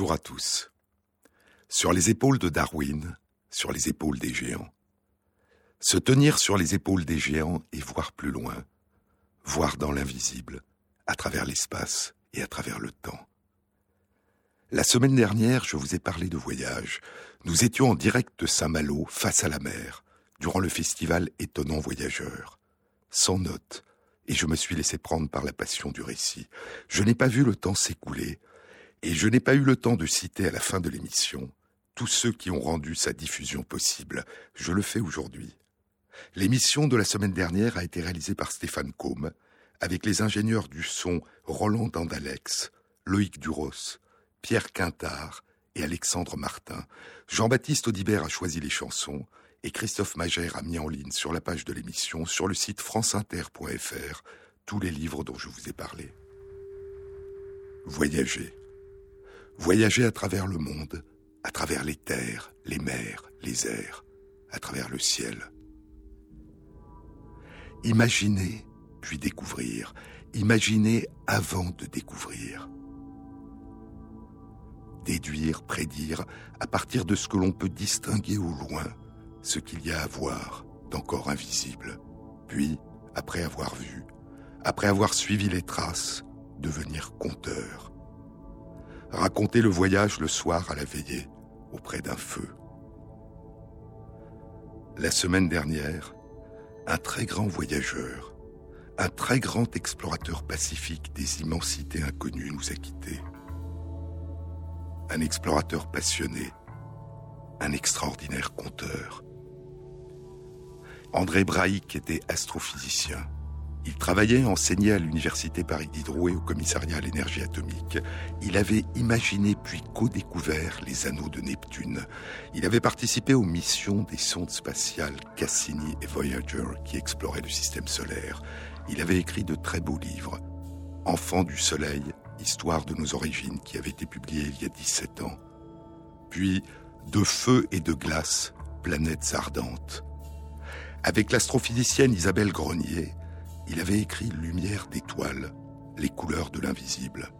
Bonjour à tous. Sur les épaules de Darwin, sur les épaules des géants. Se tenir sur les épaules des géants et voir plus loin, voir dans l'invisible, à travers l'espace et à travers le temps. La semaine dernière, je vous ai parlé de voyage. Nous étions en direct de Saint-Malo, face à la mer, durant le festival Étonnant Voyageur. Sans notes, et je me suis laissé prendre par la passion du récit. Je n'ai pas vu le temps s'écouler, et je n'ai pas eu le temps de citer à la fin de l'émission tous ceux qui ont rendu sa diffusion possible. Je le fais aujourd'hui. L'émission de la semaine dernière a été réalisée par Stéphane Combe, avec les ingénieurs du son Roland Dandalex, Loïc Duros, Pierre Quintard et Alexandre Martin. Jean-Baptiste Audibert a choisi les chansons et Christophe Magère a mis en ligne sur la page de l'émission, sur le site franceinter.fr, tous les livres dont je vous ai parlé. Voyager. Voyager à travers le monde, à travers les terres, les mers, les airs, à travers le ciel. Imaginer, puis découvrir. Imaginer avant de découvrir. Déduire, prédire, à partir de ce que l'on peut distinguer au loin, ce qu'il y a à voir d'encore invisible. Puis, après avoir vu, après avoir suivi les traces, devenir conteur. Raconter le voyage le soir à la veillée, auprès d'un feu. La semaine dernière, un très grand voyageur, un très grand explorateur pacifique des immensités inconnues nous a quittés. Un explorateur passionné, un extraordinaire conteur. André Braic était astrophysicien. Il travaillait enseignait à l'université Paris Diderot et au commissariat à l'énergie atomique. Il avait imaginé puis co-découvert les anneaux de Neptune. Il avait participé aux missions des sondes spatiales Cassini et Voyager qui exploraient le système solaire. Il avait écrit de très beaux livres. Enfant du soleil, histoire de nos origines qui avait été publié il y a 17 ans. Puis De feu et de glace, planètes ardentes. Avec l'astrophysicienne Isabelle Grenier, il avait écrit Lumière d'étoiles, les couleurs de l'invisible.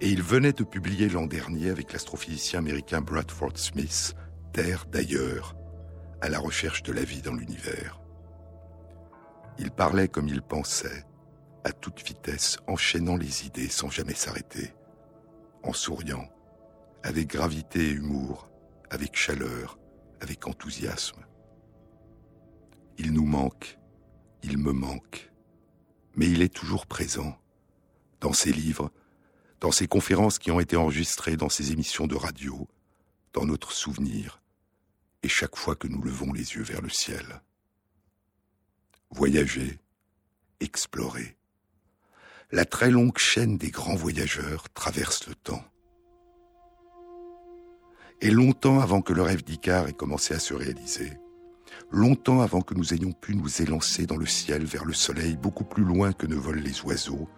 Et il venait de publier l'an dernier avec l'astrophysicien américain Bradford Smith, Terre d'ailleurs, à la recherche de la vie dans l'univers. Il parlait comme il pensait, à toute vitesse, enchaînant les idées sans jamais s'arrêter, en souriant, avec gravité et humour, avec chaleur, avec enthousiasme. Il nous manque, il me manque, mais il est toujours présent, dans ses livres, dans ses conférences qui ont été enregistrées dans ses émissions de radio, dans notre souvenir, et chaque fois que nous levons les yeux vers le ciel. Voyager, explorer. La très longue chaîne des grands voyageurs traverse le temps. Et longtemps avant que le rêve d'Icare ait commencé à se réaliser, longtemps avant que nous ayons pu nous élancer dans le ciel vers le soleil beaucoup plus loin que ne volent les oiseaux,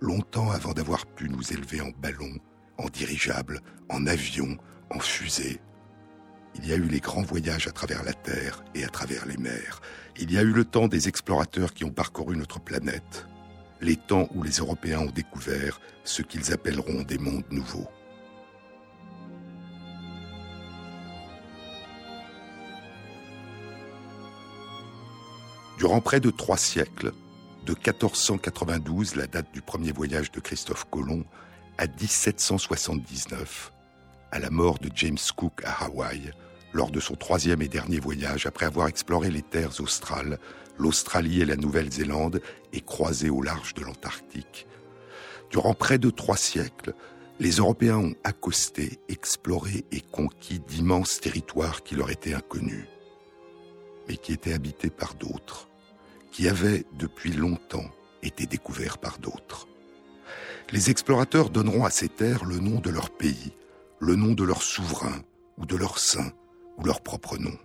longtemps avant d'avoir pu nous élever en ballon, en dirigeable, en avion, en fusée. Il y a eu les grands voyages à travers la Terre et à travers les mers. Il y a eu le temps des explorateurs qui ont parcouru notre planète, les temps où les Européens ont découvert ce qu'ils appelleront des mondes nouveaux. Durant près de trois siècles, de 1492, la date du premier voyage de Christophe Colomb, à 1779, à la mort de James Cook à Hawaï, lors de son troisième et dernier voyage après avoir exploré les terres australes, l'Australie et la Nouvelle-Zélande et croisé au large de l'Antarctique. Durant près de trois siècles, les Européens ont accosté, exploré et conquis d'immenses territoires qui leur étaient inconnus, mais qui étaient habités par d'autres qui avaient depuis longtemps été découverts par d'autres. Les explorateurs donneront à ces terres le nom de leur pays, le nom de leur souverain, ou de leur saint, ou leur propre nom.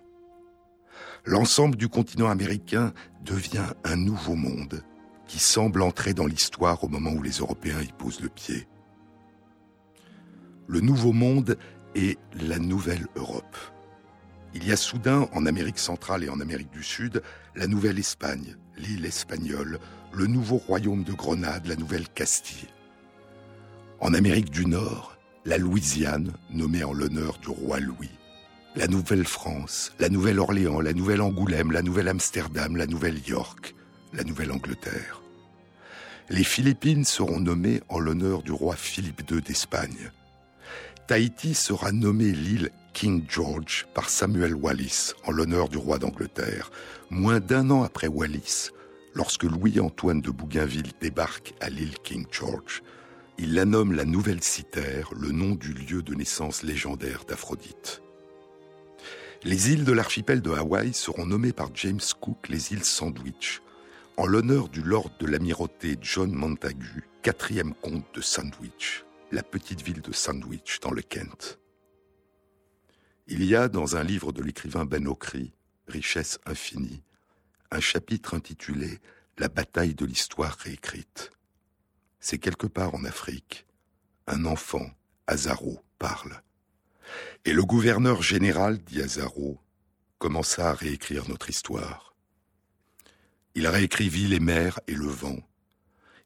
L'ensemble du continent américain devient un nouveau monde qui semble entrer dans l'histoire au moment où les Européens y posent le pied. Le nouveau monde est la nouvelle Europe. Il y a soudain, en Amérique centrale et en Amérique du Sud, la Nouvelle-Espagne, l'île espagnole, le nouveau royaume de Grenade, la Nouvelle-Castille. En Amérique du Nord, la Louisiane, nommée en l'honneur du roi Louis, la Nouvelle-France, la Nouvelle-Orléans, la Nouvelle-Angoulême, la Nouvelle-Amsterdam, la Nouvelle-York, la Nouvelle-Angleterre. Les Philippines seront nommées en l'honneur du roi Philippe II d'Espagne. Tahiti sera nommée l'île King George par Samuel Wallis en l'honneur du roi d'Angleterre, moins d'un an après Wallis, lorsque Louis-Antoine de Bougainville débarque à l'île King George. Il la nomme la Nouvelle Citerre, le nom du lieu de naissance légendaire d'Aphrodite. Les îles de l'archipel de Hawaï seront nommées par James Cook les îles Sandwich, en l'honneur du lord de l'amirauté John Montagu, quatrième comte de Sandwich, la petite ville de Sandwich dans le Kent. Il y a dans un livre de l'écrivain Ben Okri, Richesse infinie, un chapitre intitulé La bataille de l'histoire réécrite. C'est quelque part en Afrique, un enfant, Azaro, parle. Et le gouverneur général, dit Azaro, commença à réécrire notre histoire. Il réécrivit les mers et le vent.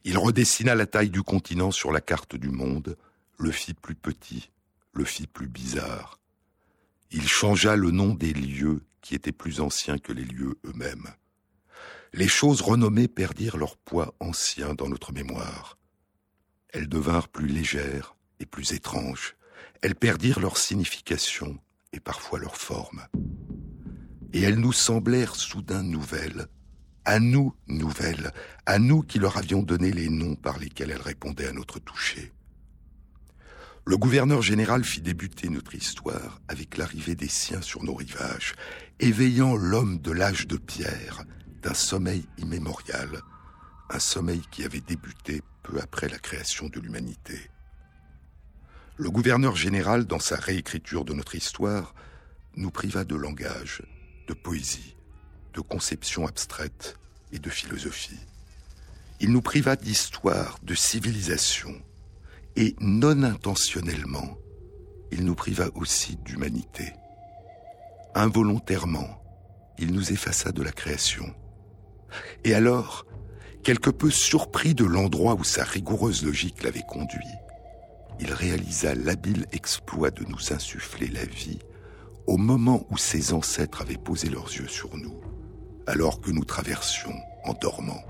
Il redessina la taille du continent sur la carte du monde, le fit plus petit, le fit plus bizarre. Il changea le nom des lieux qui étaient plus anciens que les lieux eux-mêmes. Les choses renommées perdirent leur poids ancien dans notre mémoire. Elles devinrent plus légères et plus étranges elles perdirent leur signification et parfois leur forme. Et elles nous semblèrent soudain nouvelles, à nous nouvelles, à nous qui leur avions donné les noms par lesquels elles répondaient à notre toucher. Le gouverneur général fit débuter notre histoire avec l'arrivée des siens sur nos rivages, éveillant l'homme de l'âge de pierre d'un sommeil immémorial, un sommeil qui avait débuté peu après la création de l'humanité. Le gouverneur général, dans sa réécriture de notre histoire, nous priva de langage, de poésie, de conception abstraite et de philosophie. Il nous priva d'histoire, de civilisation, et non intentionnellement, il nous priva aussi d'humanité. Involontairement, il nous effaça de la création. Et alors, quelque peu surpris de l'endroit où sa rigoureuse logique l'avait conduit, il réalisa l'habile exploit de nous insuffler la vie au moment où ses ancêtres avaient posé leurs yeux sur nous, alors que nous traversions, en dormant,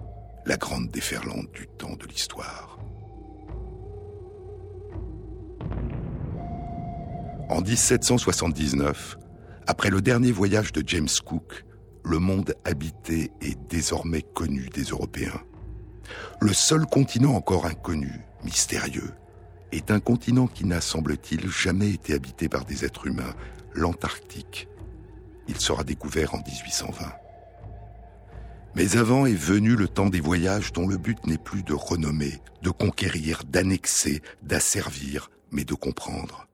la grande déferlante du temps de l'histoire. En 1779, après le dernier voyage de James Cook, le monde habité est désormais connu des Européens. Le seul continent encore inconnu, mystérieux, est un continent qui n'a, semble-t-il, jamais été habité par des êtres humains, l'Antarctique. Il sera découvert en 1820. Mais avant est venu le temps des voyages dont le but n'est plus de renommer, de conquérir, d'annexer, d'asservir, mais de comprendre.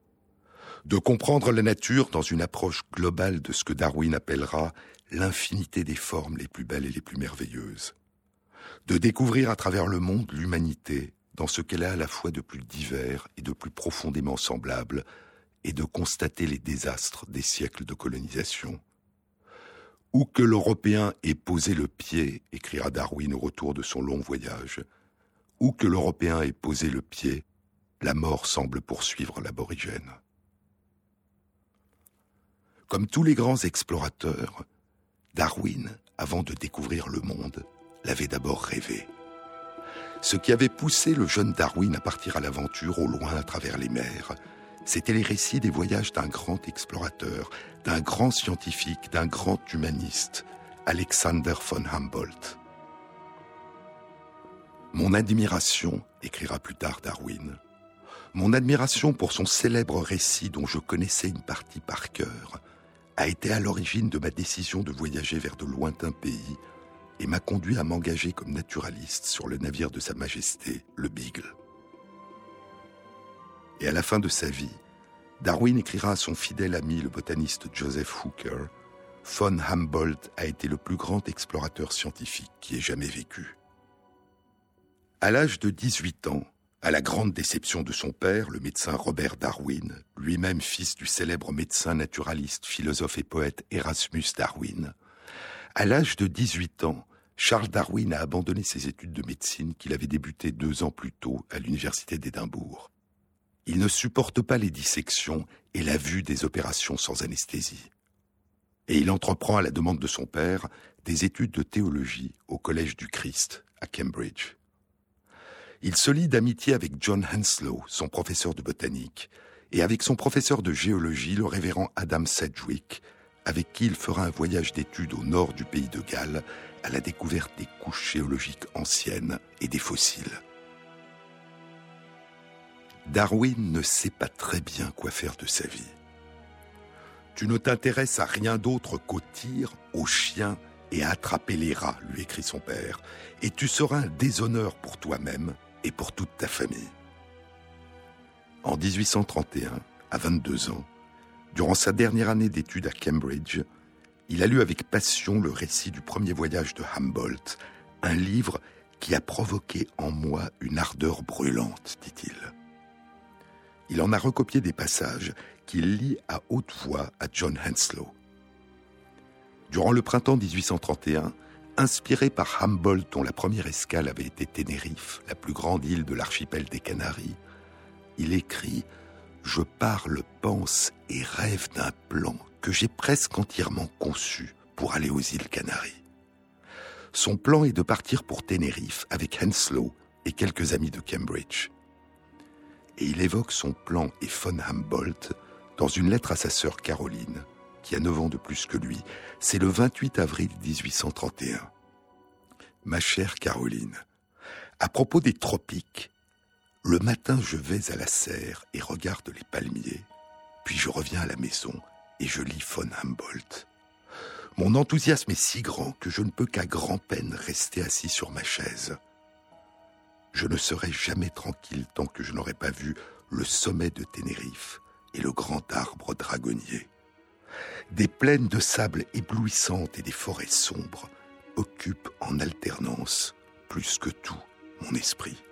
De comprendre la nature dans une approche globale de ce que Darwin appellera l'infinité des formes les plus belles et les plus merveilleuses. De découvrir à travers le monde l'humanité, dans ce qu'elle a à la fois de plus divers et de plus profondément semblable, et de constater les désastres des siècles de colonisation. Où que l'Européen ait posé le pied, écrira Darwin au retour de son long voyage, où que l'Européen ait posé le pied, la mort semble poursuivre l'aborigène. Comme tous les grands explorateurs, Darwin, avant de découvrir le monde, l'avait d'abord rêvé. Ce qui avait poussé le jeune Darwin à partir à l'aventure au loin à travers les mers, c'étaient les récits des voyages d'un grand explorateur, d'un grand scientifique, d'un grand humaniste, Alexander von Humboldt. Mon admiration, écrira plus tard Darwin, mon admiration pour son célèbre récit dont je connaissais une partie par cœur, a été à l'origine de ma décision de voyager vers de lointains pays et m'a conduit à m'engager comme naturaliste sur le navire de Sa Majesté, le Beagle. Et à la fin de sa vie, Darwin écrira à son fidèle ami le botaniste Joseph Hooker Von Humboldt a été le plus grand explorateur scientifique qui ait jamais vécu. À l'âge de 18 ans, à la grande déception de son père, le médecin Robert Darwin, lui-même fils du célèbre médecin naturaliste, philosophe et poète Erasmus Darwin, à l'âge de 18 ans, Charles Darwin a abandonné ses études de médecine qu'il avait débutées deux ans plus tôt à l'université d'Édimbourg. Il ne supporte pas les dissections et la vue des opérations sans anesthésie. Et il entreprend à la demande de son père des études de théologie au Collège du Christ à Cambridge. Il se lie d'amitié avec John Henslow, son professeur de botanique, et avec son professeur de géologie, le révérend Adam Sedgwick, avec qui il fera un voyage d'études au nord du pays de Galles à la découverte des couches géologiques anciennes et des fossiles. Darwin ne sait pas très bien quoi faire de sa vie. Tu ne t'intéresses à rien d'autre qu'au tir, aux chiens et à attraper les rats, lui écrit son père, et tu seras un déshonneur pour toi-même et pour toute ta famille. En 1831, à 22 ans, durant sa dernière année d'études à Cambridge, il a lu avec passion le récit du premier voyage de Humboldt, un livre qui a provoqué en moi une ardeur brûlante, dit-il. Il en a recopié des passages qu'il lit à haute voix à John Henslow. Durant le printemps 1831, inspiré par Humboldt dont la première escale avait été Ténérife, la plus grande île de l'archipel des Canaries, il écrit Je parle, pense et rêve d'un plan que j'ai presque entièrement conçu pour aller aux îles Canaries. Son plan est de partir pour Tenerife avec Henslow et quelques amis de Cambridge. Et il évoque son plan et von Humboldt dans une lettre à sa sœur Caroline, qui a 9 ans de plus que lui. C'est le 28 avril 1831. Ma chère Caroline, à propos des tropiques, le matin, je vais à la serre et regarde les palmiers. Puis je reviens à la maison et je lis von Humboldt. Mon enthousiasme est si grand que je ne peux qu'à grand-peine rester assis sur ma chaise. Je ne serai jamais tranquille tant que je n'aurai pas vu le sommet de Ténérife et le grand arbre dragonnier. Des plaines de sable éblouissantes et des forêts sombres occupent en alternance, plus que tout, mon esprit.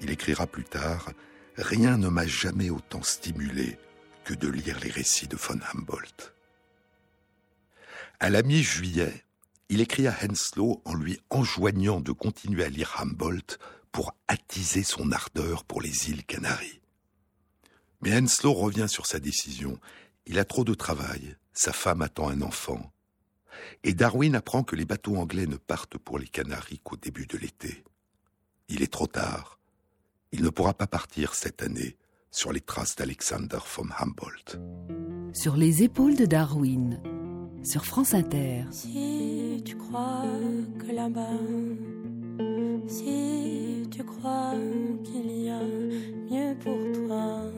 Il écrira plus tard Rien ne m'a jamais autant stimulé que de lire les récits de von Humboldt. À la mi-juillet, il écrit à Henslow en lui enjoignant de continuer à lire Humboldt pour attiser son ardeur pour les îles Canaries. Mais Henslow revient sur sa décision. Il a trop de travail, sa femme attend un enfant. Et Darwin apprend que les bateaux anglais ne partent pour les Canaries qu'au début de l'été. Il est trop tard. Il ne pourra pas partir cette année sur les traces d'Alexander von Humboldt. Sur les épaules de Darwin, sur France Inter. Si tu crois que là-bas, si tu crois qu'il y a mieux pour toi,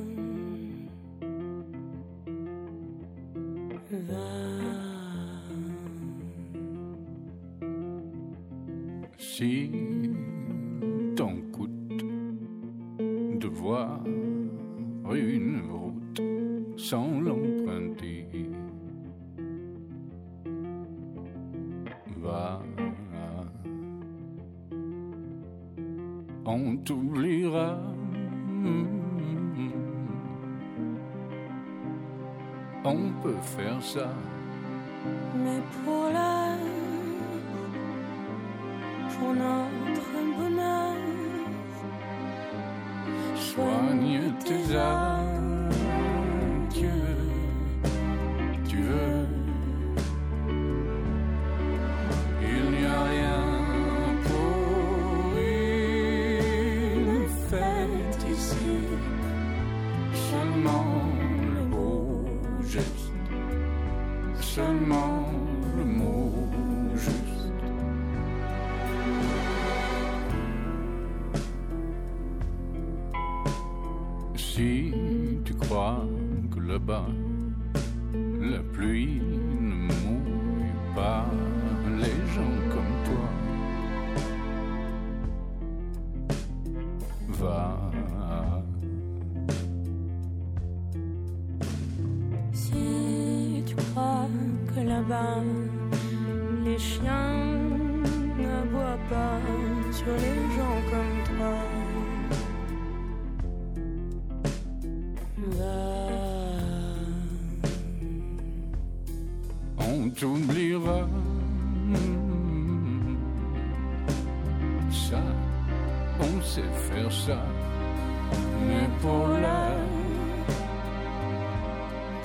Si voir une route sans l'emprunter. Va, on t'oubliera. On peut faire ça. Mais pour la pour notre bonheur soigne tes âmes,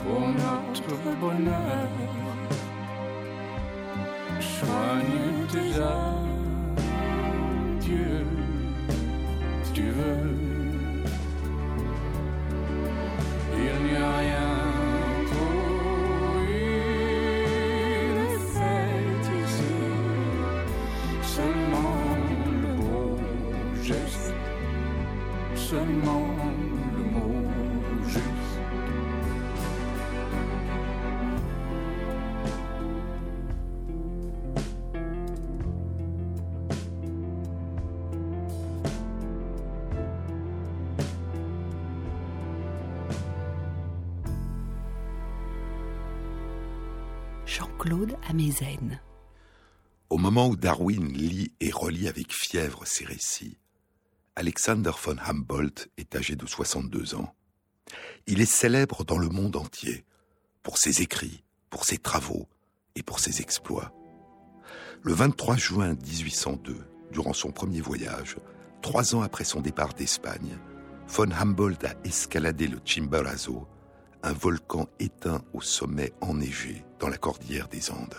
pour notre bonheur, soigne tes Dieu, tu veux. Au moment où Darwin lit et relit avec fièvre ses récits, Alexander von Humboldt est âgé de 62 ans. Il est célèbre dans le monde entier pour ses écrits, pour ses travaux et pour ses exploits. Le 23 juin 1802, durant son premier voyage, trois ans après son départ d'Espagne, von Humboldt a escaladé le Chimborazo, un volcan éteint au sommet enneigé dans la cordillère des Andes.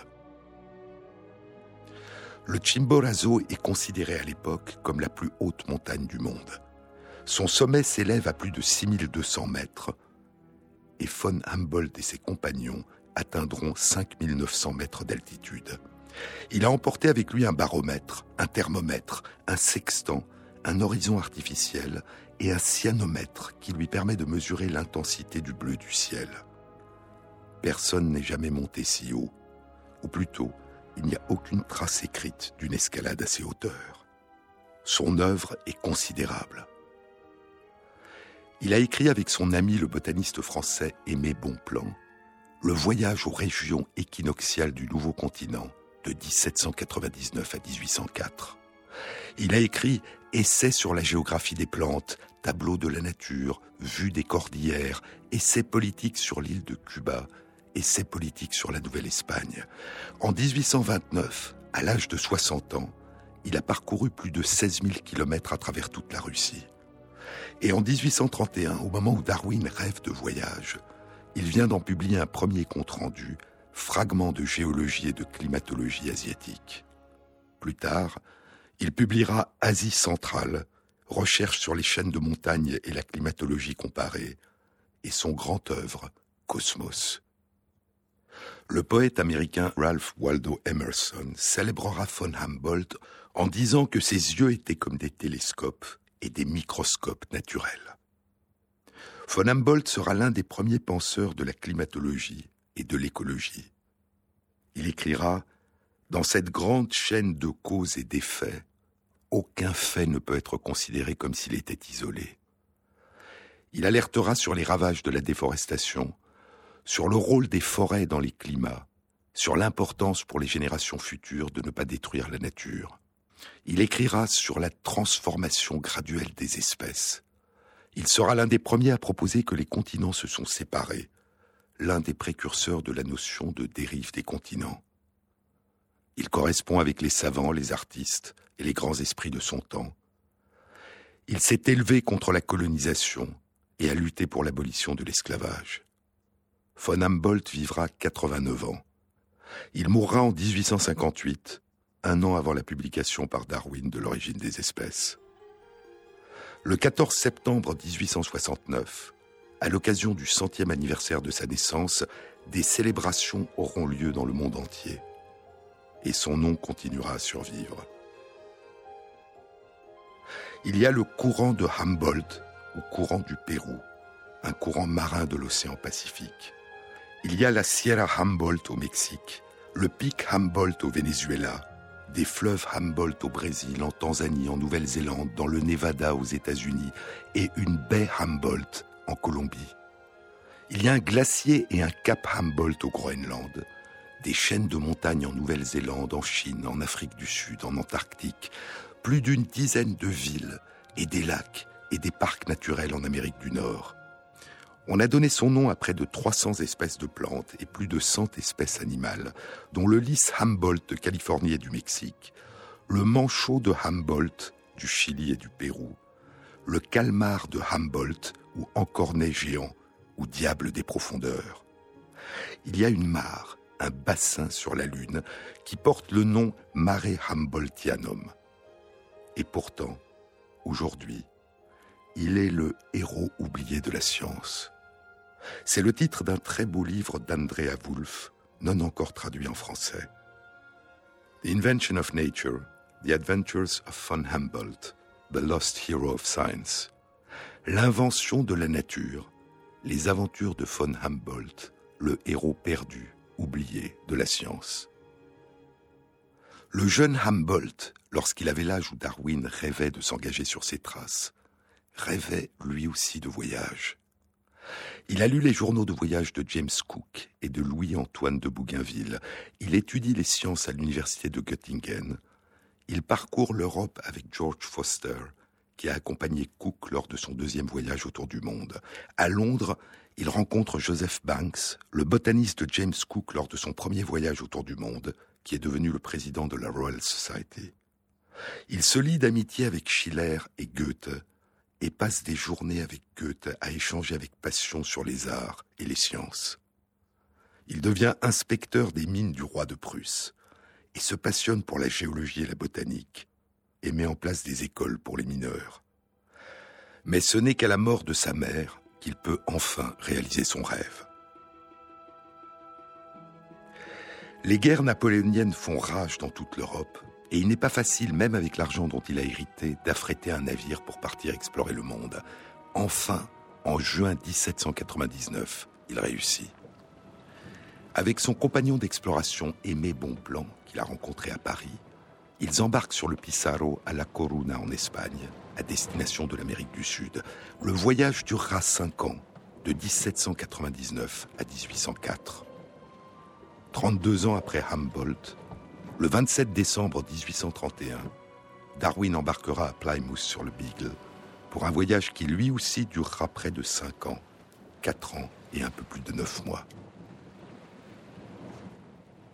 Le Chimborazo est considéré à l'époque comme la plus haute montagne du monde. Son sommet s'élève à plus de 6200 mètres et von Humboldt et ses compagnons atteindront 5900 mètres d'altitude. Il a emporté avec lui un baromètre, un thermomètre, un sextant, un horizon artificiel et un cyanomètre qui lui permet de mesurer l'intensité du bleu du ciel. Personne n'est jamais monté si haut, ou plutôt, il n'y a aucune trace écrite d'une escalade à ces hauteurs. Son œuvre est considérable. Il a écrit avec son ami le botaniste français Aimé Bonplan Le voyage aux régions équinoxiales du nouveau continent de 1799 à 1804. Il a écrit Essais sur la géographie des plantes, tableau de la nature, vue des cordillères, essais politiques sur l'île de Cuba, essais politiques sur la Nouvelle-Espagne. En 1829, à l'âge de 60 ans, il a parcouru plus de 16 000 kilomètres à travers toute la Russie. Et en 1831, au moment où Darwin rêve de voyage, il vient d'en publier un premier compte-rendu, fragment de géologie et de climatologie asiatique. Plus tard, il publiera Asie centrale, recherche sur les chaînes de montagnes et la climatologie comparée, et son grand œuvre, Cosmos. Le poète américain Ralph Waldo Emerson célébrera von Humboldt en disant que ses yeux étaient comme des télescopes et des microscopes naturels. Von Humboldt sera l'un des premiers penseurs de la climatologie et de l'écologie. Il écrira Dans cette grande chaîne de causes et d'effets, aucun fait ne peut être considéré comme s'il était isolé. Il alertera sur les ravages de la déforestation, sur le rôle des forêts dans les climats, sur l'importance pour les générations futures de ne pas détruire la nature. Il écrira sur la transformation graduelle des espèces. Il sera l'un des premiers à proposer que les continents se sont séparés, l'un des précurseurs de la notion de dérive des continents. Il correspond avec les savants, les artistes et les grands esprits de son temps. Il s'est élevé contre la colonisation et a lutté pour l'abolition de l'esclavage. Von Humboldt vivra 89 ans. Il mourra en 1858, un an avant la publication par Darwin de l'origine des espèces. Le 14 septembre 1869, à l'occasion du centième anniversaire de sa naissance, des célébrations auront lieu dans le monde entier et son nom continuera à survivre. Il y a le courant de Humboldt ou courant du Pérou, un courant marin de l'océan Pacifique. Il y a la Sierra Humboldt au Mexique, le pic Humboldt au Venezuela, des fleuves Humboldt au Brésil, en Tanzanie, en Nouvelle-Zélande, dans le Nevada aux États-Unis et une baie Humboldt en Colombie. Il y a un glacier et un cap Humboldt au Groenland, des chaînes de montagnes en Nouvelle-Zélande, en Chine, en Afrique du Sud, en Antarctique, plus d'une dizaine de villes et des lacs et des parcs naturels en Amérique du Nord. On a donné son nom à près de 300 espèces de plantes et plus de 100 espèces animales, dont le lys Humboldt de Californie et du Mexique, le manchot de Humboldt du Chili et du Pérou, le calmar de Humboldt ou encornet géant ou diable des profondeurs. Il y a une mare, un bassin sur la Lune qui porte le nom Mare Humboldtianum. Et pourtant, aujourd'hui, il est le héros oublié de la science. C'est le titre d'un très beau livre d'Andrea Wulf, non encore traduit en français. The Invention of Nature, The Adventures of von Humboldt, The Lost Hero of Science. L'invention de la nature, les aventures de von Humboldt, le héros perdu, oublié de la science. Le jeune Humboldt, lorsqu'il avait l'âge où Darwin rêvait de s'engager sur ses traces, rêvait lui aussi de voyage. Il a lu les journaux de voyage de James Cook et de Louis-Antoine de Bougainville. Il étudie les sciences à l'université de Göttingen. Il parcourt l'Europe avec George Foster, qui a accompagné Cook lors de son deuxième voyage autour du monde. À Londres, il rencontre Joseph Banks, le botaniste James Cook lors de son premier voyage autour du monde, qui est devenu le président de la Royal Society. Il se lie d'amitié avec Schiller et Goethe, et passe des journées avec Goethe à échanger avec passion sur les arts et les sciences. Il devient inspecteur des mines du roi de Prusse et se passionne pour la géologie et la botanique et met en place des écoles pour les mineurs. Mais ce n'est qu'à la mort de sa mère qu'il peut enfin réaliser son rêve. Les guerres napoléoniennes font rage dans toute l'Europe et il n'est pas facile, même avec l'argent dont il a hérité, d'affréter un navire pour partir explorer le monde. Enfin, en juin 1799, il réussit. Avec son compagnon d'exploration Aimé Bonplan, qu'il a rencontré à Paris, ils embarquent sur le Pissarro à La Coruna en Espagne, à destination de l'Amérique du Sud. Le voyage durera cinq ans, de 1799 à 1804. 32 ans après Humboldt, le 27 décembre 1831, Darwin embarquera à Plymouth sur le Beagle pour un voyage qui lui aussi durera près de 5 ans, 4 ans et un peu plus de 9 mois.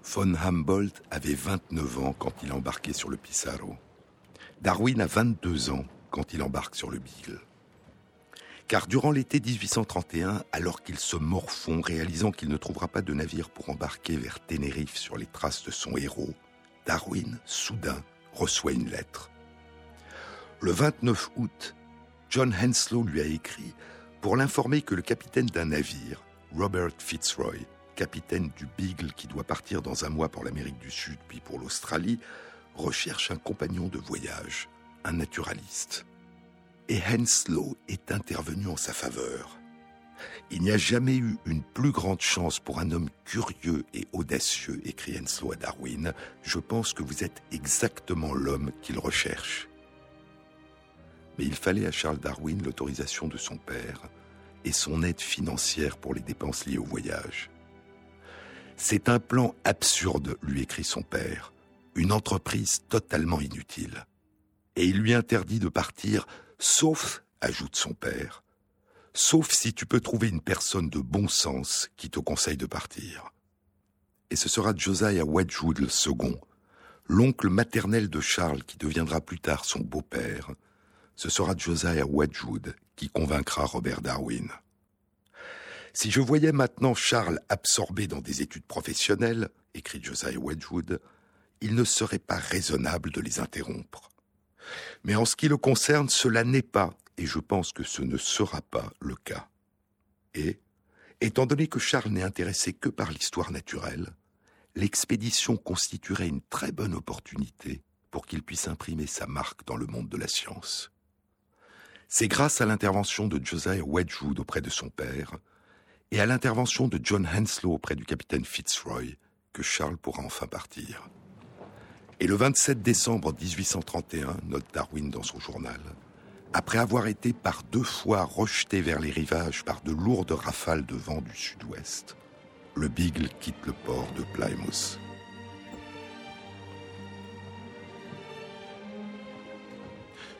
Von Humboldt avait 29 ans quand il embarquait sur le Pissarro. Darwin a 22 ans quand il embarque sur le Beagle. Car durant l'été 1831, alors qu'il se morfond, réalisant qu'il ne trouvera pas de navire pour embarquer vers Tenerife sur les traces de son héros, Darwin, soudain, reçoit une lettre. Le 29 août, John Henslow lui a écrit pour l'informer que le capitaine d'un navire, Robert Fitzroy, capitaine du Beagle qui doit partir dans un mois pour l'Amérique du Sud puis pour l'Australie, recherche un compagnon de voyage, un naturaliste. Et Henslow est intervenu en sa faveur. Il n'y a jamais eu une plus grande chance pour un homme curieux et audacieux, écrit Henslow à Darwin. Je pense que vous êtes exactement l'homme qu'il recherche. Mais il fallait à Charles Darwin l'autorisation de son père et son aide financière pour les dépenses liées au voyage. C'est un plan absurde, lui écrit son père, une entreprise totalement inutile. Et il lui interdit de partir, sauf, ajoute son père, sauf si tu peux trouver une personne de bon sens qui te conseille de partir. Et ce sera Josiah Wedgwood le second, l'oncle maternel de Charles qui deviendra plus tard son beau-père. Ce sera Josiah Wedgwood qui convaincra Robert Darwin. Si je voyais maintenant Charles absorbé dans des études professionnelles, écrit Josiah Wedgwood, il ne serait pas raisonnable de les interrompre. Mais en ce qui le concerne, cela n'est pas et je pense que ce ne sera pas le cas. Et, étant donné que Charles n'est intéressé que par l'histoire naturelle, l'expédition constituerait une très bonne opportunité pour qu'il puisse imprimer sa marque dans le monde de la science. C'est grâce à l'intervention de Josiah Wedgwood auprès de son père et à l'intervention de John Henslow auprès du capitaine Fitzroy que Charles pourra enfin partir. Et le 27 décembre 1831, note Darwin dans son journal, après avoir été par deux fois rejeté vers les rivages par de lourdes rafales de vent du sud-ouest, le Beagle quitte le port de Plymouth.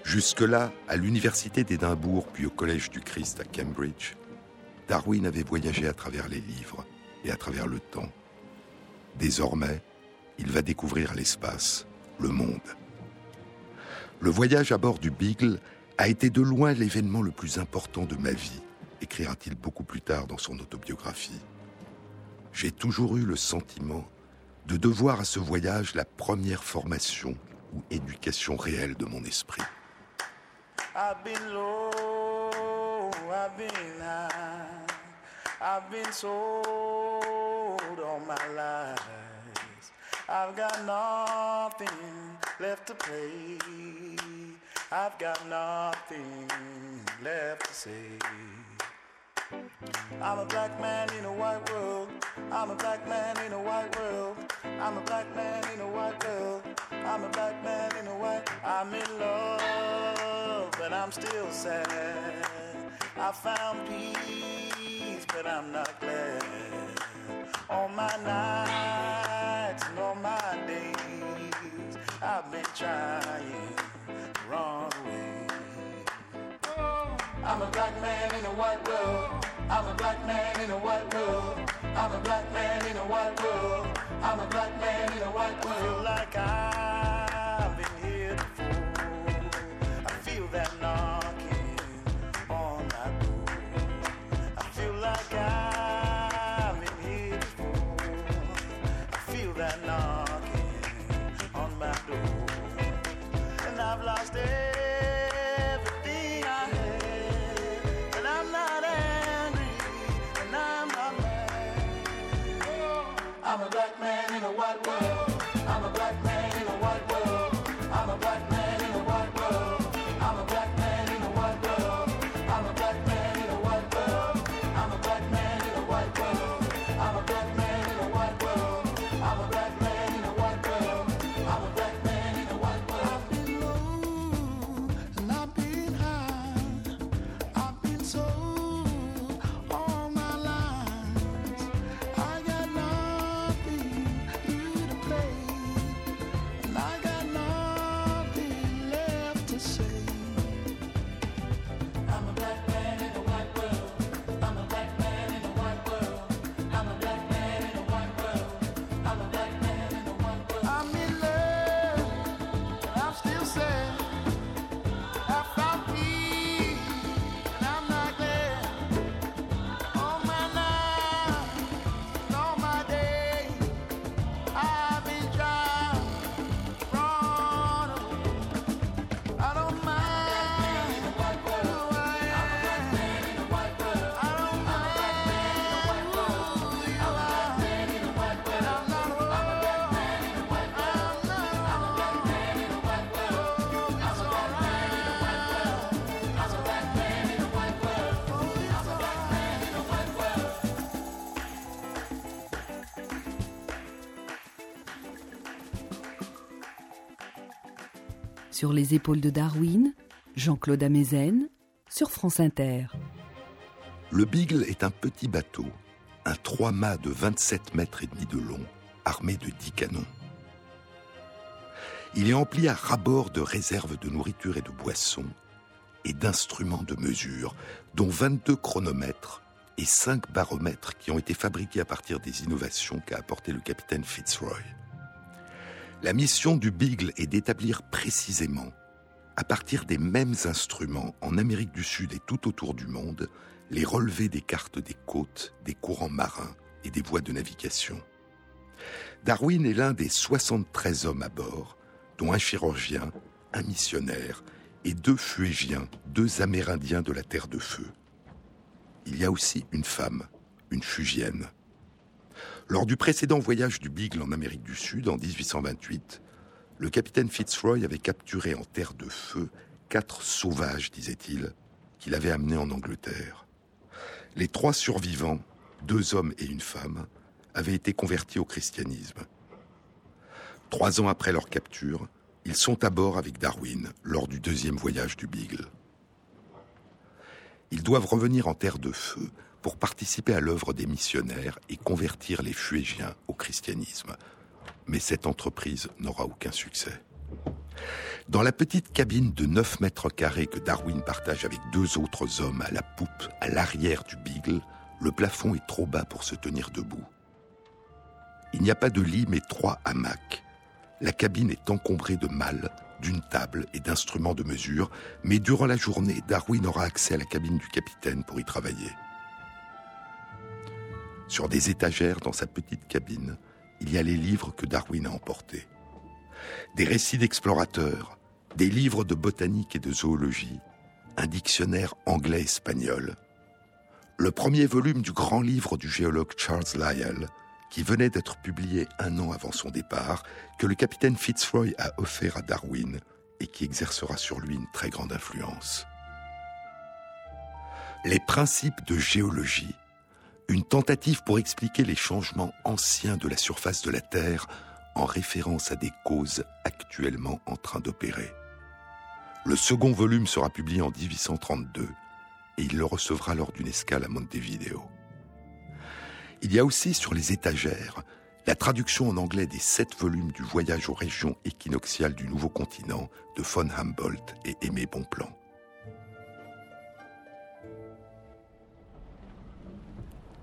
Jusque-là, à l'université d'Édimbourg puis au Collège du Christ à Cambridge, Darwin avait voyagé à travers les livres et à travers le temps. Désormais, il va découvrir l'espace, le monde. Le voyage à bord du Beagle a été de loin l'événement le plus important de ma vie, écrira-t-il beaucoup plus tard dans son autobiographie. J'ai toujours eu le sentiment de devoir à ce voyage la première formation ou éducation réelle de mon esprit. I've been sold all my life. I've got nothing left to play. I've got nothing left to say. I'm a black man in a white world. I'm a black man in a white world. I'm a black man in a white world. I'm a black man in a white. I'm in love, but I'm still sad. I found peace, but I'm not glad. All my nights and all my days, I've been trying to run away. I'm a black man in a white world. I'm a black man in a white world. I'm a black man in a white world. I'm a black man in a white world. Like I've Sur les épaules de Darwin, Jean-Claude Amezen, sur France Inter. Le Beagle est un petit bateau, un trois-mâts de 27 mètres et demi de long, armé de 10 canons. Il est empli à rabord de réserves de nourriture et de boissons et d'instruments de mesure, dont 22 chronomètres et 5 baromètres qui ont été fabriqués à partir des innovations qu'a apporté le capitaine Fitzroy. La mission du Beagle est d'établir précisément, à partir des mêmes instruments en Amérique du Sud et tout autour du monde, les relevés des cartes des côtes, des courants marins et des voies de navigation. Darwin est l'un des 73 hommes à bord, dont un chirurgien, un missionnaire et deux fuégiens, deux Amérindiens de la Terre de Feu. Il y a aussi une femme, une fugienne. Lors du précédent voyage du Beagle en Amérique du Sud, en 1828, le capitaine Fitzroy avait capturé en terre de feu quatre sauvages, disait-il, qu'il avait amenés en Angleterre. Les trois survivants, deux hommes et une femme, avaient été convertis au christianisme. Trois ans après leur capture, ils sont à bord avec Darwin lors du deuxième voyage du Beagle. Ils doivent revenir en terre de feu pour participer à l'œuvre des missionnaires et convertir les Fuégiens au christianisme. Mais cette entreprise n'aura aucun succès. Dans la petite cabine de 9 mètres carrés que Darwin partage avec deux autres hommes à la poupe, à l'arrière du Beagle, le plafond est trop bas pour se tenir debout. Il n'y a pas de lit mais trois hamacs. La cabine est encombrée de malles, d'une table et d'instruments de mesure, mais durant la journée, Darwin aura accès à la cabine du capitaine pour y travailler. Sur des étagères dans sa petite cabine, il y a les livres que Darwin a emportés. Des récits d'explorateurs, des livres de botanique et de zoologie, un dictionnaire anglais-espagnol, le premier volume du grand livre du géologue Charles Lyell, qui venait d'être publié un an avant son départ, que le capitaine Fitzroy a offert à Darwin et qui exercera sur lui une très grande influence. Les principes de géologie, une tentative pour expliquer les changements anciens de la surface de la Terre en référence à des causes actuellement en train d'opérer. Le second volume sera publié en 1832 et il le recevra lors d'une escale à Montevideo. Il y a aussi sur les étagères la traduction en anglais des sept volumes du Voyage aux régions équinoxiales du Nouveau Continent de von Humboldt et Aimé Bonplan.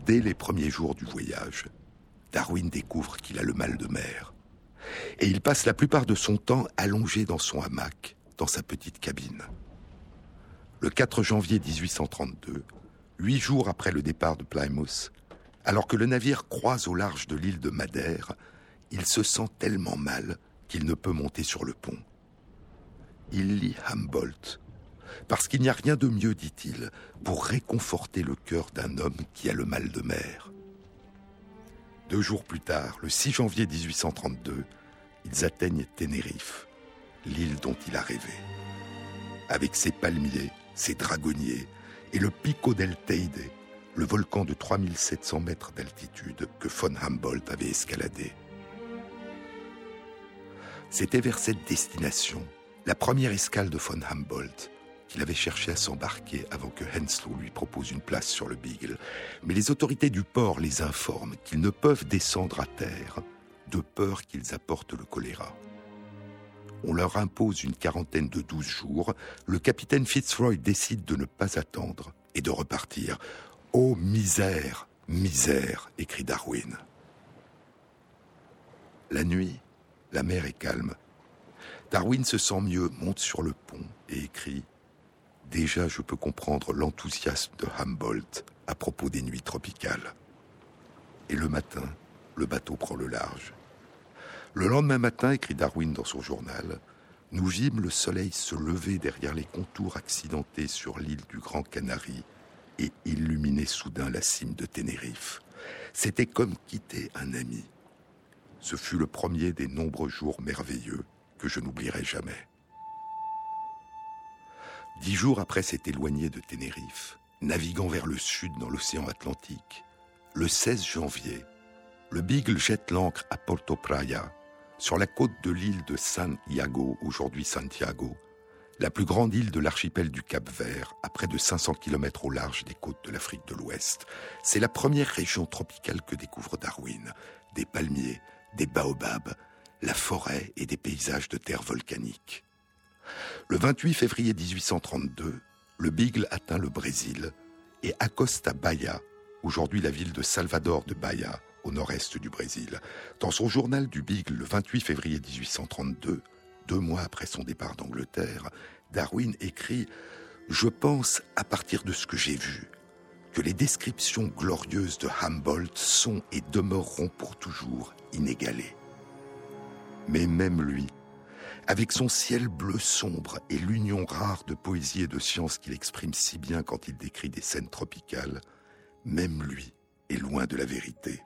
Dès les premiers jours du voyage, Darwin découvre qu'il a le mal de mer. Et il passe la plupart de son temps allongé dans son hamac, dans sa petite cabine. Le 4 janvier 1832, huit jours après le départ de Plymouth, alors que le navire croise au large de l'île de Madère, il se sent tellement mal qu'il ne peut monter sur le pont. Il lit Humboldt, parce qu'il n'y a rien de mieux, dit-il, pour réconforter le cœur d'un homme qui a le mal de mer. Deux jours plus tard, le 6 janvier 1832, ils atteignent Ténérife, l'île dont il a rêvé. Avec ses palmiers, ses dragonniers et le Pico del Teide, le volcan de 3700 mètres d'altitude que von Humboldt avait escaladé. C'était vers cette destination, la première escale de von Humboldt, qu'il avait cherché à s'embarquer avant que Henslow lui propose une place sur le Beagle. Mais les autorités du port les informent qu'ils ne peuvent descendre à terre de peur qu'ils apportent le choléra. On leur impose une quarantaine de douze jours. Le capitaine Fitzroy décide de ne pas attendre et de repartir. Oh misère, misère, écrit Darwin. La nuit, la mer est calme. Darwin se sent mieux, monte sur le pont et écrit Déjà je peux comprendre l'enthousiasme de Humboldt à propos des nuits tropicales. Et le matin, le bateau prend le large. Le lendemain matin, écrit Darwin dans son journal, nous vîmes le soleil se lever derrière les contours accidentés sur l'île du Grand Canari et illuminer soudain la cime de Ténérife. C'était comme quitter un ami. Ce fut le premier des nombreux jours merveilleux que je n'oublierai jamais. Dix jours après s'être éloigné de Ténérife, naviguant vers le sud dans l'océan Atlantique, le 16 janvier, le Beagle jette l'ancre à Porto Praya, sur la côte de l'île de San Iago, aujourd'hui Santiago, la plus grande île de l'archipel du Cap Vert, à près de 500 km au large des côtes de l'Afrique de l'Ouest. C'est la première région tropicale que découvre Darwin. Des palmiers, des baobabs, la forêt et des paysages de terre volcanique. Le 28 février 1832, le Beagle atteint le Brésil et accoste à Bahia, aujourd'hui la ville de Salvador de Bahia, au nord-est du Brésil. Dans son journal du Beagle le 28 février 1832, deux mois après son départ d'Angleterre, Darwin écrit Je pense, à partir de ce que j'ai vu, que les descriptions glorieuses de Humboldt sont et demeureront pour toujours inégalées. Mais même lui, avec son ciel bleu sombre et l'union rare de poésie et de science qu'il exprime si bien quand il décrit des scènes tropicales, même lui est loin de la vérité.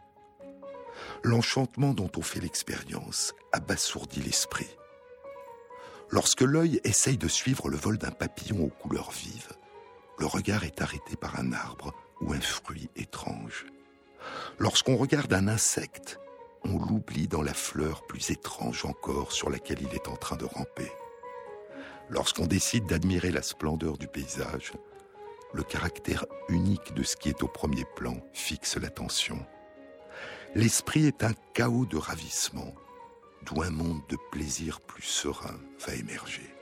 L'enchantement dont on fait l'expérience abasourdit l'esprit. Lorsque l'œil essaye de suivre le vol d'un papillon aux couleurs vives, le regard est arrêté par un arbre ou un fruit étrange. Lorsqu'on regarde un insecte, on l'oublie dans la fleur plus étrange encore sur laquelle il est en train de ramper. Lorsqu'on décide d'admirer la splendeur du paysage, le caractère unique de ce qui est au premier plan fixe l'attention. L'esprit est un chaos de ravissement, d'où un monde de plaisir plus serein va émerger.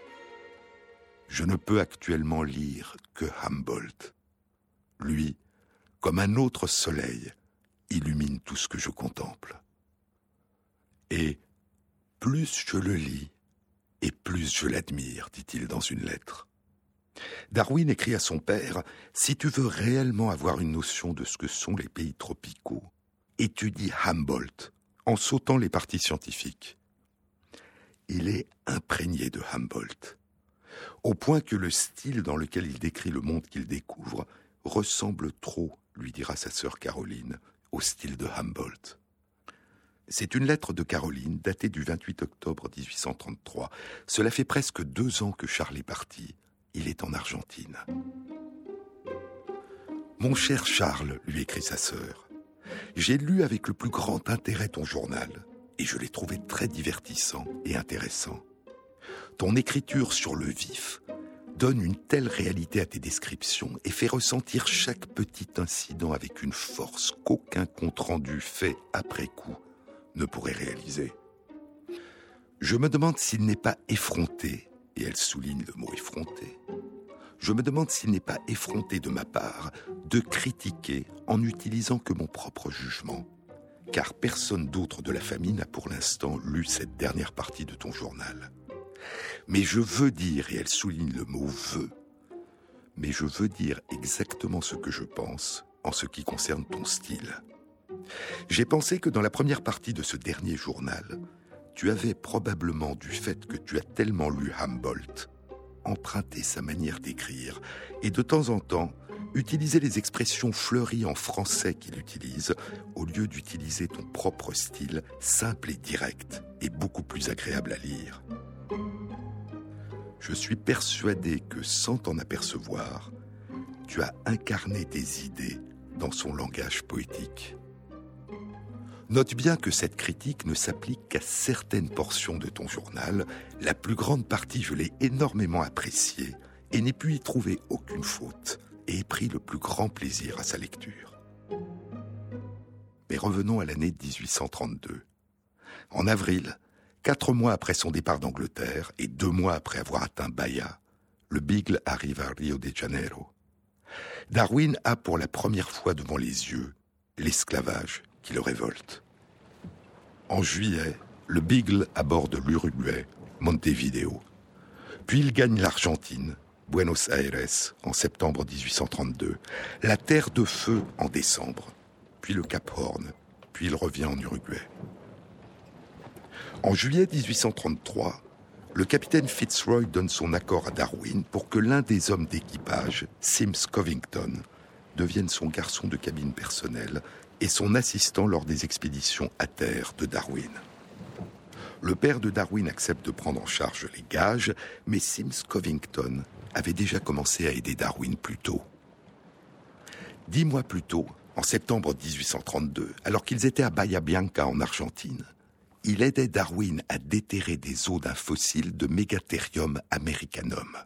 Je ne peux actuellement lire que Humboldt. Lui, comme un autre soleil, illumine tout ce que je contemple. Et plus je le lis, et plus je l'admire, dit-il dans une lettre. Darwin écrit à son père, Si tu veux réellement avoir une notion de ce que sont les pays tropicaux, étudie Humboldt en sautant les parties scientifiques. Il est imprégné de Humboldt, au point que le style dans lequel il décrit le monde qu'il découvre ressemble trop, lui dira sa sœur Caroline, au style de Humboldt. C'est une lettre de Caroline datée du 28 octobre 1833. Cela fait presque deux ans que Charles est parti. Il est en Argentine. Mon cher Charles, lui écrit sa sœur, j'ai lu avec le plus grand intérêt ton journal et je l'ai trouvé très divertissant et intéressant. Ton écriture sur le vif donne une telle réalité à tes descriptions et fait ressentir chaque petit incident avec une force qu'aucun compte-rendu fait après coup ne pourrait réaliser. Je me demande s'il n'est pas effronté et elle souligne le mot effronté, je me demande s'il n'est pas effronté de ma part de critiquer en n'utilisant que mon propre jugement, car personne d'autre de la famille n'a pour l'instant lu cette dernière partie de ton journal. Mais je veux dire, et elle souligne le mot veux, mais je veux dire exactement ce que je pense en ce qui concerne ton style. J'ai pensé que dans la première partie de ce dernier journal, tu avais probablement, du fait que tu as tellement lu Humboldt, emprunté sa manière d'écrire et de temps en temps utiliser les expressions fleuries en français qu'il utilise au lieu d'utiliser ton propre style simple et direct et beaucoup plus agréable à lire. Je suis persuadé que sans t'en apercevoir, tu as incarné des idées dans son langage poétique. Note bien que cette critique ne s'applique qu'à certaines portions de ton journal. La plus grande partie, je l'ai énormément appréciée et n'ai pu y trouver aucune faute et ai pris le plus grand plaisir à sa lecture. Mais revenons à l'année 1832. En avril, quatre mois après son départ d'Angleterre et deux mois après avoir atteint Bahia, le Beagle arrive à Rio de Janeiro. Darwin a pour la première fois devant les yeux l'esclavage qui le révolte. En juillet, le Beagle aborde l'Uruguay, Montevideo. Puis il gagne l'Argentine, Buenos Aires, en septembre 1832, la Terre de Feu en décembre, puis le Cap Horn, puis il revient en Uruguay. En juillet 1833, le capitaine Fitzroy donne son accord à Darwin pour que l'un des hommes d'équipage, Sims Covington, devienne son garçon de cabine personnel et son assistant lors des expéditions à terre de Darwin. Le père de Darwin accepte de prendre en charge les gages, mais Sims Covington avait déjà commencé à aider Darwin plus tôt. Dix mois plus tôt, en septembre 1832, alors qu'ils étaient à Bahia Bianca en Argentine, il aidait Darwin à déterrer des os d'un fossile de Megatherium americanum.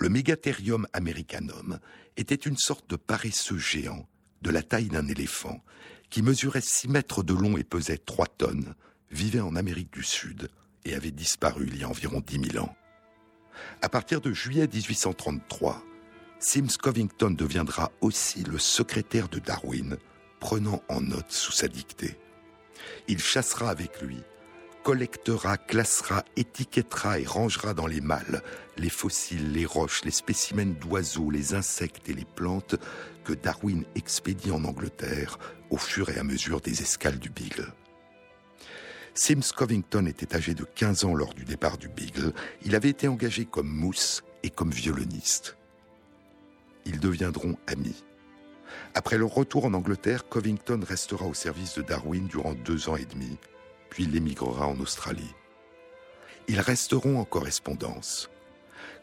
Le Megatherium americanum était une sorte de paresseux géant de la taille d'un éléphant, qui mesurait 6 mètres de long et pesait 3 tonnes, vivait en Amérique du Sud et avait disparu il y a environ 10 000 ans. À partir de juillet 1833, Sims Covington deviendra aussi le secrétaire de Darwin, prenant en note sous sa dictée. Il chassera avec lui, collectera, classera, étiquettera et rangera dans les malles les fossiles, les roches, les spécimens d'oiseaux, les insectes et les plantes que Darwin expédie en Angleterre au fur et à mesure des escales du Beagle. Sims Covington était âgé de 15 ans lors du départ du Beagle. Il avait été engagé comme mousse et comme violoniste. Ils deviendront amis. Après leur retour en Angleterre, Covington restera au service de Darwin durant deux ans et demi, puis il émigrera en Australie. Ils resteront en correspondance.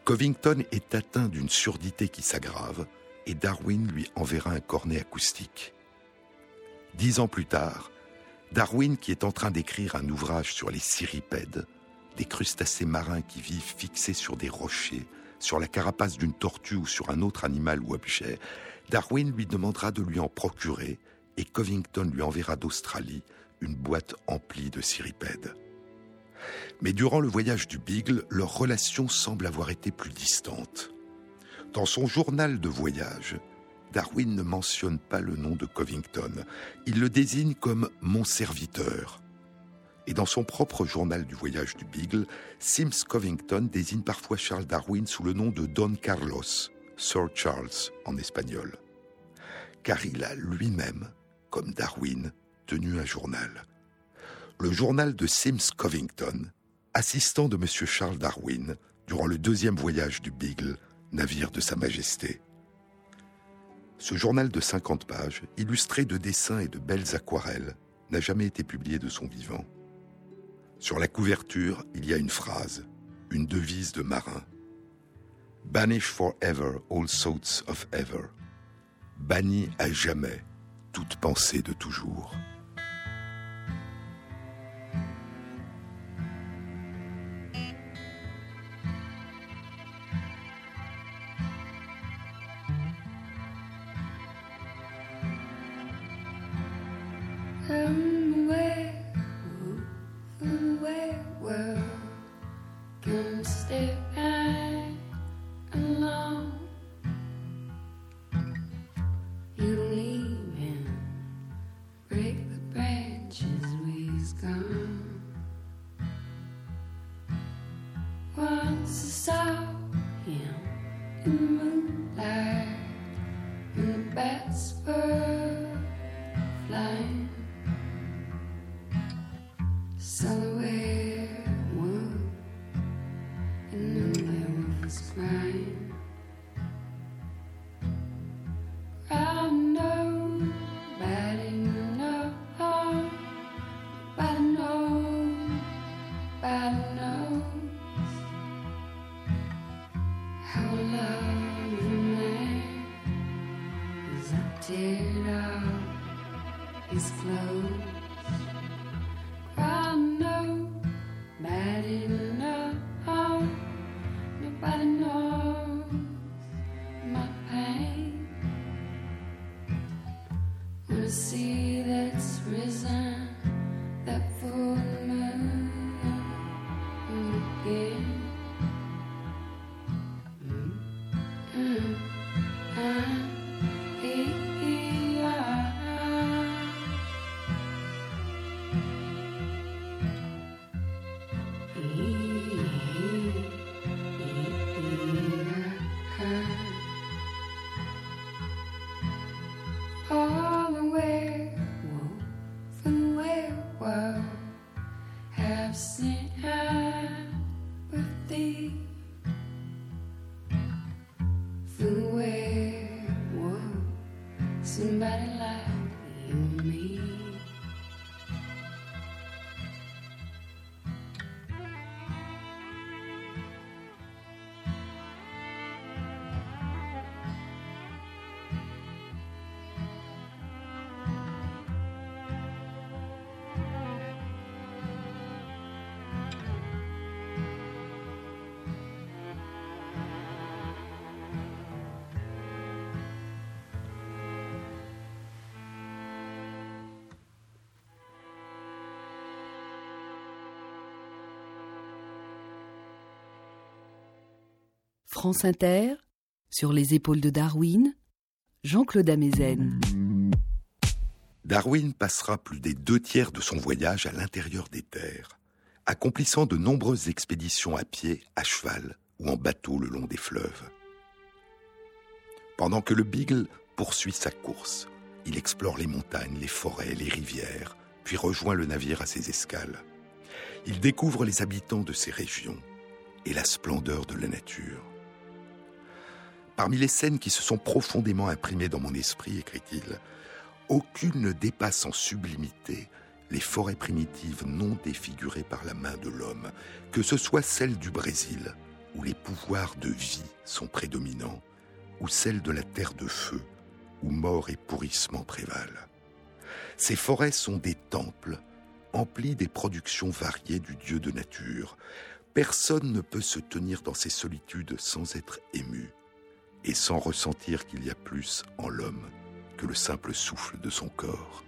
Covington est atteint d'une surdité qui s'aggrave et Darwin lui enverra un cornet acoustique. Dix ans plus tard, Darwin, qui est en train d'écrire un ouvrage sur les cirripèdes, des crustacés marins qui vivent fixés sur des rochers, sur la carapace d'une tortue ou sur un autre animal ou objet, Darwin lui demandera de lui en procurer et Covington lui enverra d'Australie une boîte emplie de cirripèdes. Mais durant le voyage du Beagle, leur relation semble avoir été plus distante. Dans son journal de voyage, Darwin ne mentionne pas le nom de Covington. Il le désigne comme mon serviteur. Et dans son propre journal du voyage du Beagle, Sims Covington désigne parfois Charles Darwin sous le nom de Don Carlos, Sir Charles en espagnol. Car il a lui-même, comme Darwin, tenu un journal. Le journal de Sims Covington, assistant de M. Charles Darwin durant le deuxième voyage du Beagle, navire de Sa Majesté. Ce journal de 50 pages, illustré de dessins et de belles aquarelles, n'a jamais été publié de son vivant. Sur la couverture, il y a une phrase, une devise de marin. Banish forever all thoughts of ever. Banni à jamais toute pensée de toujours. here. France Inter, sur les épaules de Darwin, Jean-Claude Amezen. Darwin passera plus des deux tiers de son voyage à l'intérieur des terres, accomplissant de nombreuses expéditions à pied, à cheval ou en bateau le long des fleuves. Pendant que le Beagle poursuit sa course, il explore les montagnes, les forêts, les rivières, puis rejoint le navire à ses escales. Il découvre les habitants de ces régions et la splendeur de la nature. Parmi les scènes qui se sont profondément imprimées dans mon esprit, écrit-il, aucune ne dépasse en sublimité les forêts primitives non défigurées par la main de l'homme, que ce soit celles du Brésil, où les pouvoirs de vie sont prédominants, ou celles de la terre de feu, où mort et pourrissement prévalent. Ces forêts sont des temples, emplis des productions variées du Dieu de nature. Personne ne peut se tenir dans ces solitudes sans être ému et sans ressentir qu'il y a plus en l'homme que le simple souffle de son corps.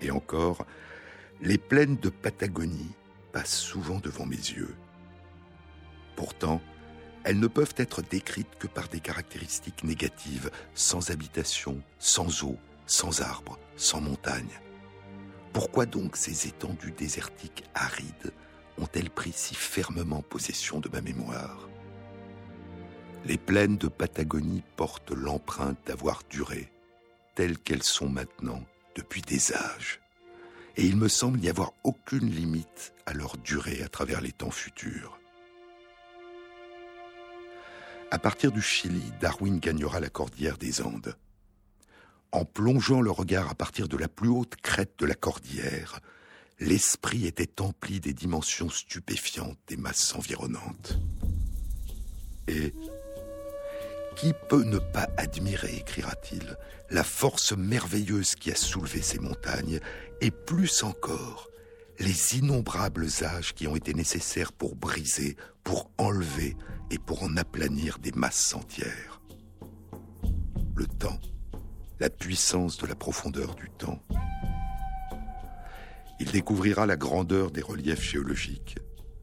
Et encore, les plaines de Patagonie passent souvent devant mes yeux. Pourtant, elles ne peuvent être décrites que par des caractéristiques négatives, sans habitation, sans eau, sans arbres, sans montagne. Pourquoi donc ces étendues désertiques arides ont-elles pris si fermement possession de ma mémoire? Les plaines de Patagonie portent l'empreinte d'avoir duré, telles qu'elles sont maintenant depuis des âges. Et il me semble n'y avoir aucune limite à leur durée à travers les temps futurs. À partir du Chili, Darwin gagnera la cordillère des Andes. En plongeant le regard à partir de la plus haute crête de la cordillère, l'esprit était empli des dimensions stupéfiantes des masses environnantes. Et qui peut ne pas admirer, écrira-t-il, la force merveilleuse qui a soulevé ces montagnes, et plus encore, les innombrables âges qui ont été nécessaires pour briser, pour enlever et pour en aplanir des masses entières. Le temps, la puissance de la profondeur du temps. Il découvrira la grandeur des reliefs géologiques,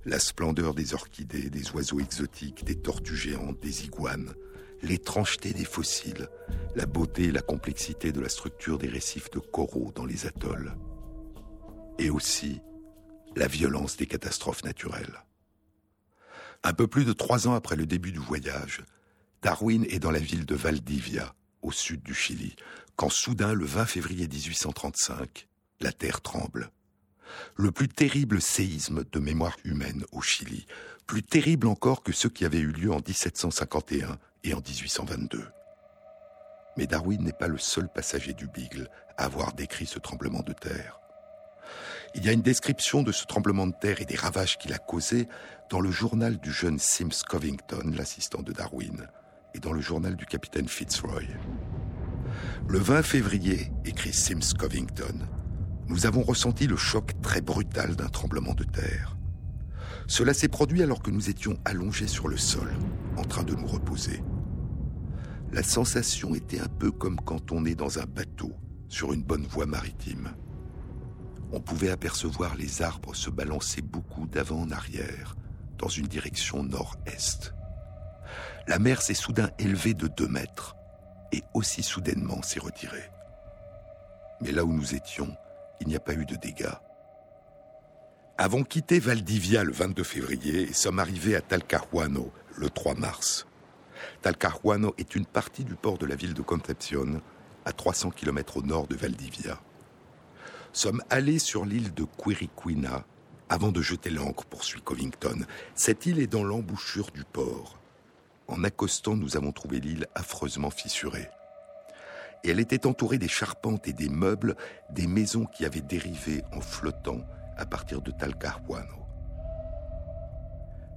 la splendeur des orchidées, des oiseaux exotiques, des tortues géantes, des iguanes, l'étrangeté des fossiles, la beauté et la complexité de la structure des récifs de coraux dans les atolls, et aussi la violence des catastrophes naturelles. Un peu plus de trois ans après le début du voyage, Darwin est dans la ville de Valdivia, au sud du Chili, quand soudain, le 20 février 1835, la terre tremble. Le plus terrible séisme de mémoire humaine au Chili, plus terrible encore que ceux qui avaient eu lieu en 1751 et en 1822. Mais Darwin n'est pas le seul passager du Beagle à avoir décrit ce tremblement de terre. Il y a une description de ce tremblement de terre et des ravages qu'il a causés dans le journal du jeune Sims Covington, l'assistant de Darwin, et dans le journal du capitaine Fitzroy. Le 20 février, écrit Sims Covington, nous avons ressenti le choc très brutal d'un tremblement de terre. Cela s'est produit alors que nous étions allongés sur le sol, en train de nous reposer. La sensation était un peu comme quand on est dans un bateau sur une bonne voie maritime. On pouvait apercevoir les arbres se balancer beaucoup d'avant en arrière, dans une direction nord-est la mer s'est soudain élevée de deux mètres et aussi soudainement s'est retirée. Mais là où nous étions, il n'y a pas eu de dégâts. Avons quitté Valdivia le 22 février et sommes arrivés à Talcahuano le 3 mars. Talcahuano est une partie du port de la ville de Concepción, à 300 km au nord de Valdivia. Sommes allés sur l'île de Quiriquina avant de jeter l'ancre, poursuit Covington. Cette île est dans l'embouchure du port. En accostant, nous avons trouvé l'île affreusement fissurée. Elle était entourée des charpentes et des meubles des maisons qui avaient dérivé en flottant à partir de Talcahuano.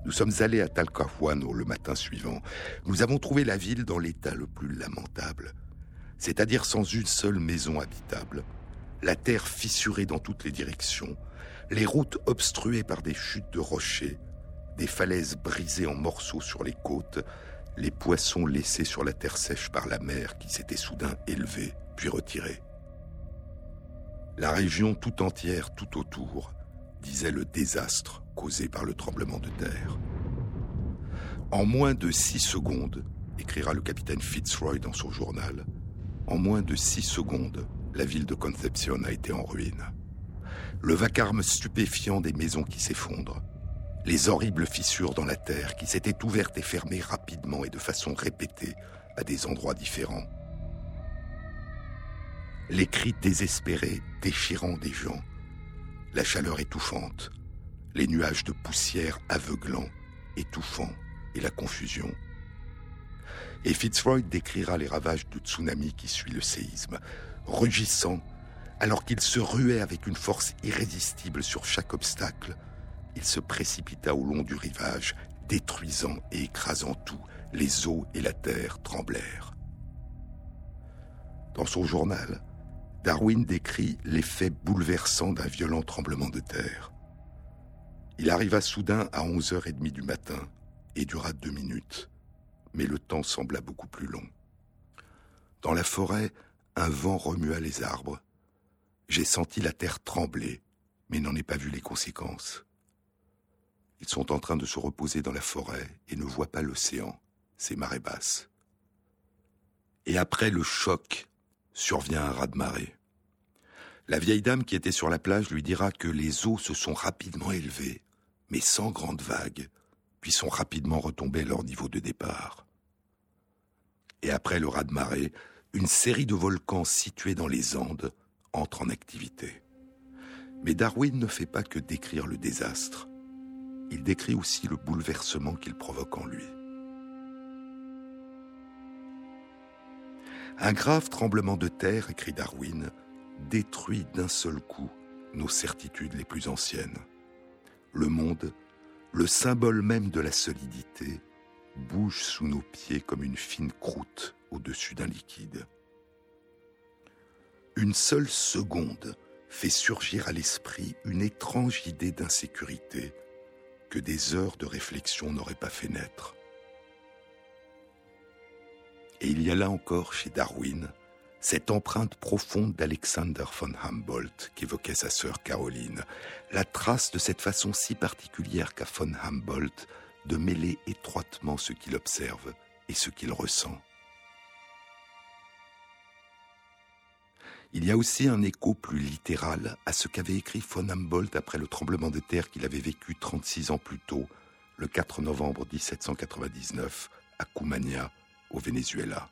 Nous sommes allés à Talcahuano le matin suivant. Nous avons trouvé la ville dans l'état le plus lamentable, c'est-à-dire sans une seule maison habitable, la terre fissurée dans toutes les directions, les routes obstruées par des chutes de rochers, des falaises brisées en morceaux sur les côtes, les poissons laissés sur la terre sèche par la mer qui s'était soudain élevée puis retirée. La région tout entière tout autour disait le désastre causé par le tremblement de terre. En moins de six secondes, écrira le capitaine Fitzroy dans son journal, en moins de six secondes, la ville de Concepción a été en ruine. Le vacarme stupéfiant des maisons qui s'effondrent, les horribles fissures dans la terre qui s'étaient ouvertes et fermées rapidement et de façon répétée à des endroits différents. Les cris désespérés, déchirants des gens, la chaleur étouffante, les nuages de poussière aveuglants, étouffants, et la confusion. Et Fitzroy décrira les ravages du tsunami qui suit le séisme, rugissant, alors qu'il se ruait avec une force irrésistible sur chaque obstacle, il se précipita au long du rivage, détruisant et écrasant tout. Les eaux et la terre tremblèrent. Dans son journal, Darwin décrit l'effet bouleversant d'un violent tremblement de terre. Il arriva soudain à 11h30 du matin et dura deux minutes, mais le temps sembla beaucoup plus long. Dans la forêt, un vent remua les arbres. J'ai senti la terre trembler, mais n'en ai pas vu les conséquences. Ils sont en train de se reposer dans la forêt et ne voient pas l'océan, ces marées basses. Et après le choc, survient un raz-de-marée. La vieille dame qui était sur la plage lui dira que les eaux se sont rapidement élevées, mais sans grandes vagues, puis sont rapidement retombées à leur niveau de départ. Et après le raz-de-marée, une série de volcans situés dans les Andes entre en activité. Mais Darwin ne fait pas que décrire le désastre, il décrit aussi le bouleversement qu'il provoque en lui. Un grave tremblement de terre, écrit Darwin, détruit d'un seul coup nos certitudes les plus anciennes. Le monde, le symbole même de la solidité, bouge sous nos pieds comme une fine croûte au-dessus d'un liquide. Une seule seconde fait surgir à l'esprit une étrange idée d'insécurité que des heures de réflexion n'auraient pas fait naître. Et il y a là encore chez Darwin cette empreinte profonde d'Alexander von Humboldt qu'évoquait sa sœur Caroline, la trace de cette façon si particulière qu'a von Humboldt de mêler étroitement ce qu'il observe et ce qu'il ressent. Il y a aussi un écho plus littéral à ce qu'avait écrit von Humboldt après le tremblement de terre qu'il avait vécu 36 ans plus tôt, le 4 novembre 1799, à Cumania, au Venezuela.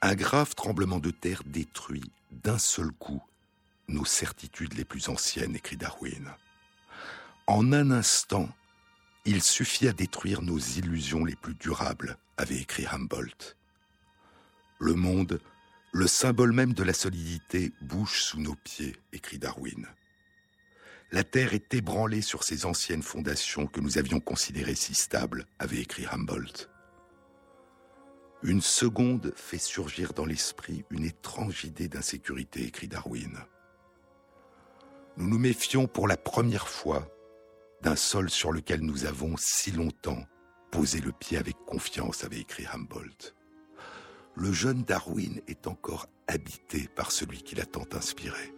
Un grave tremblement de terre détruit d'un seul coup nos certitudes les plus anciennes, écrit Darwin. En un instant, il suffit à détruire nos illusions les plus durables, avait écrit Humboldt. Le monde, le symbole même de la solidité, bouge sous nos pieds, écrit Darwin. La Terre est ébranlée sur ses anciennes fondations que nous avions considérées si stables, avait écrit Humboldt. Une seconde fait surgir dans l'esprit une étrange idée d'insécurité, écrit Darwin. Nous nous méfions pour la première fois d'un sol sur lequel nous avons si longtemps posé le pied avec confiance, avait écrit Humboldt. Le jeune Darwin est encore habité par celui qui l'a tant inspiré.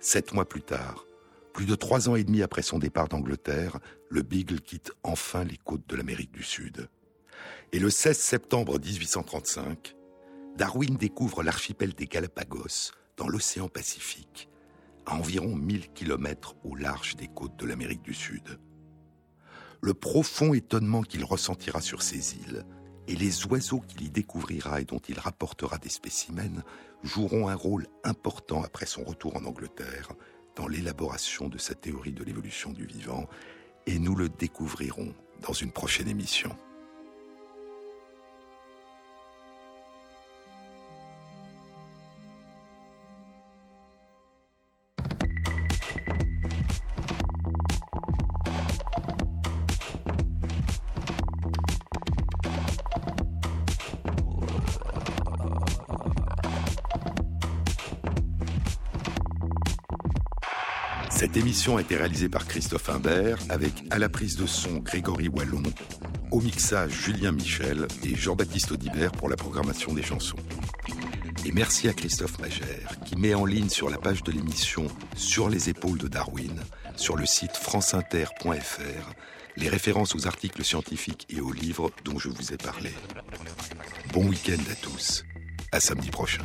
Sept mois plus tard, plus de trois ans et demi après son départ d'Angleterre, le Beagle quitte enfin les côtes de l'Amérique du Sud. Et le 16 septembre 1835, Darwin découvre l'archipel des Galapagos dans l'océan Pacifique, à environ 1000 km au large des côtes de l'Amérique du Sud. Le profond étonnement qu'il ressentira sur ces îles et les oiseaux qu'il y découvrira et dont il rapportera des spécimens joueront un rôle important après son retour en Angleterre dans l'élaboration de sa théorie de l'évolution du vivant, et nous le découvrirons dans une prochaine émission. Émission a été réalisée par Christophe Imbert avec à la prise de son Grégory Wallon, au mixage Julien Michel et Jean-Baptiste Audibert pour la programmation des chansons. Et merci à Christophe Magère qui met en ligne sur la page de l'émission Sur les épaules de Darwin, sur le site franceinter.fr, les références aux articles scientifiques et aux livres dont je vous ai parlé. Bon week-end à tous. À samedi prochain.